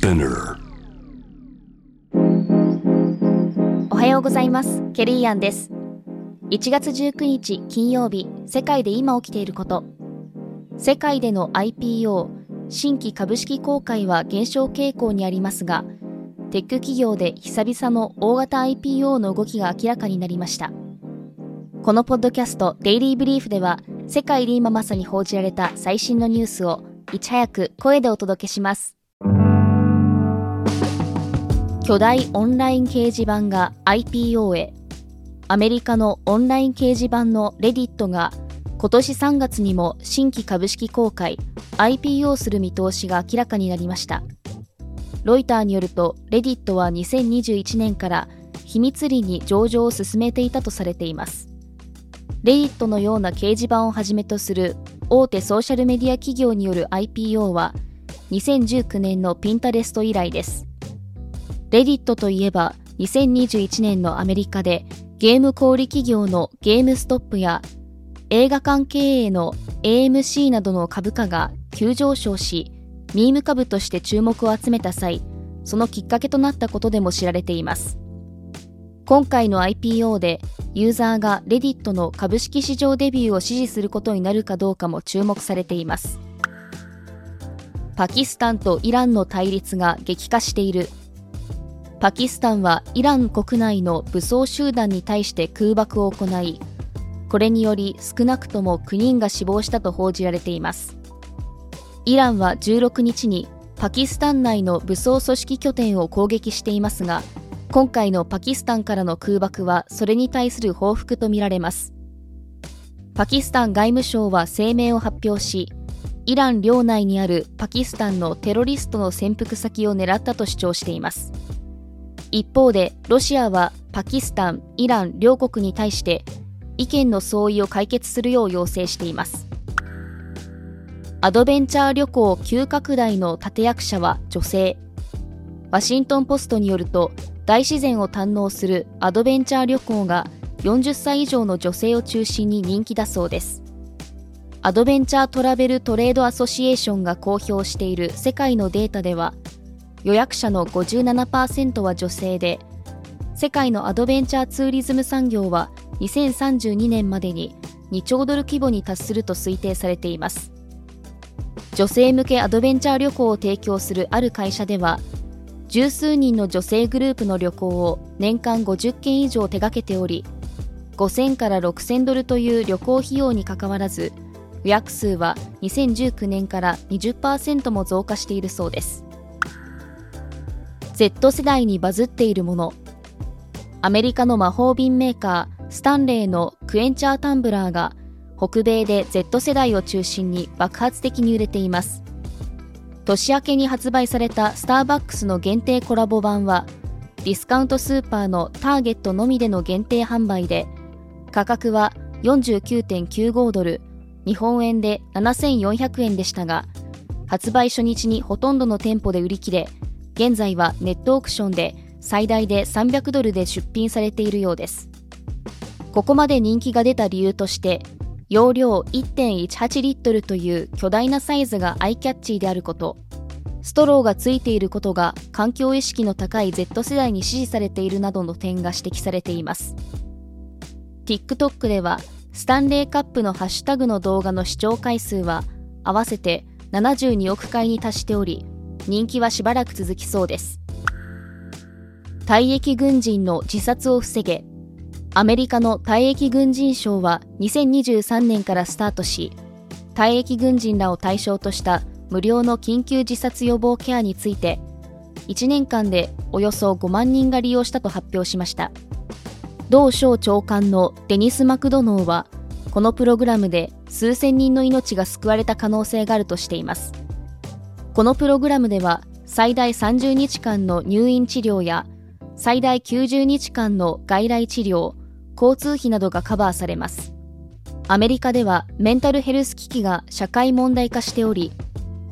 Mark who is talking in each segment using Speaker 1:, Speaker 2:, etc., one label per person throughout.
Speaker 1: Spinner.
Speaker 2: おはようございます。ケリーアンです。1月19日金曜日世界で今起きていること。世界での IPO 新規株式公開は減少傾向にありますがテック企業で久々の大型 IPO の動きが明らかになりました。このポッドキャストデイリーブリーフでは世界で今まさに報じられた最新のニュースをいち早く声でお届けします。巨大オンライン掲示板が IPO へ。アメリカのオンライン掲示板のレディットが今年3月にも新規株式公開 IPO する見通しが明らかになりました。ロイターによるとレディットは2021年から秘密裏に上場を進めていたとされています。レディットのような掲示板をはじめとする大手ソーシャルメディア企業による IPO は2019年のピンタレスト以来です。レディットといえば2021年のアメリカでゲーム小売企業のゲームストップや映画館経営の AMC などの株価が急上昇しミーム株として注目を集めた際そのきっかけとなったことでも知られています。今回の IPO でユーザーがレディットの株式市場デビューを支持することになるかどうかも注目されています。パキスタンとイランの対立が激化している。パキスタンはイラン国内の武装集団に対して空爆を行いこれにより少なくとも9人が死亡したと報じられています。イランは16日にパキスタン内の武装組織拠点を攻撃していますが今回のパキスタンからの空爆はそれに対する報復とみられます。パキスタン外務省は声明を発表しイラン領内にあるパキスタンのテロリストの潜伏先を狙ったと主張しています。一方でロシアはパキスタン、イラン両国に対して意見の相違を解決するよう要請しています。アドベンチャー旅行急拡大の立役者は女性。ワシントン・ポストによると大自然を堪能するアドベンチャー旅行が40歳以上の女性を中心に人気だそうです。アドベンチャートラベルトレードアソシエーションが公表している世界のデータでは予約者の57%は女性で世界のアドベンチャーツーリズム産業は2032年までに2兆ドル規模に達すると推定されています。女性向けアドベンチャー旅行を提供するある会社では十数人の女性グループの旅行を年間50件以上手掛けており5000から6000ドルという旅行費用にかかわらず予約数は2019年から20%も増加しているそうです。Z 世代にバズっているもの。アメリカの魔法瓶メーカースタンレーのクエンチャータンブラーが北米で Z 世代を中心に爆発的に売れています。年明けに発売されたスターバックスの限定コラボ版はディスカウントスーパーのターゲットのみでの限定販売で価格は49.95ドル日本円で7400円でしたが発売初日にほとんどの店舗で売り切れ現在はネットオークションで最大で300ドルで出品されているようです。ここまで人気が出た理由として容量1.18リットルという巨大なサイズがアイキャッチーであることストローがついていることが環境意識の高い Z 世代に支持されているなどの点が指摘されています。TikTok ではスタンレーカップのハッシュタグの動画の視聴回数は合わせて72億回に達しており人気はしばらく続きそうです。退役軍人の自殺を防げ。アメリカの退役軍人賞は2023年からスタートし退役軍人らを対象とした無料の緊急自殺予防ケアについて1年間でおよそ5万人が利用したと発表しました。同省長官のデニス・マクドノーはこのプログラムで数千人の命が救われた可能性があるとしています。このプログラムでは最大30日間の入院治療や最大90日間の外来治療交通費などがカバーされます。アメリカではメンタルヘルス危機が社会問題化しており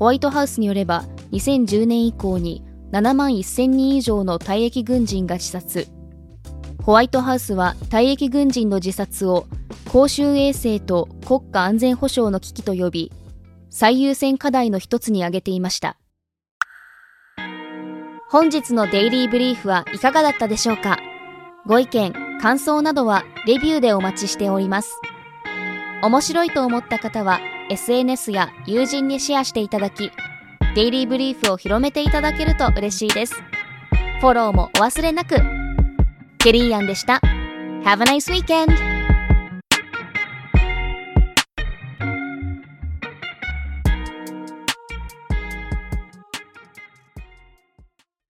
Speaker 2: ホワイトハウスによれば2010年以降に7万1000人以上の退役軍人が自殺。ホワイトハウスは退役軍人の自殺を公衆衛生と国家安全保障の危機と呼び最優先課題の一つに挙げていました本日のデイリーブリーフはいかがだったでしょうか？ご意見、感想などはレビューでお待ちしております。面白いと思った方は SNS や友人にシェアしていただき、デイリーブリーフを広めていただけると嬉しいです。フォローもお忘れなく。ケリーアンでした。Have a nice weekend!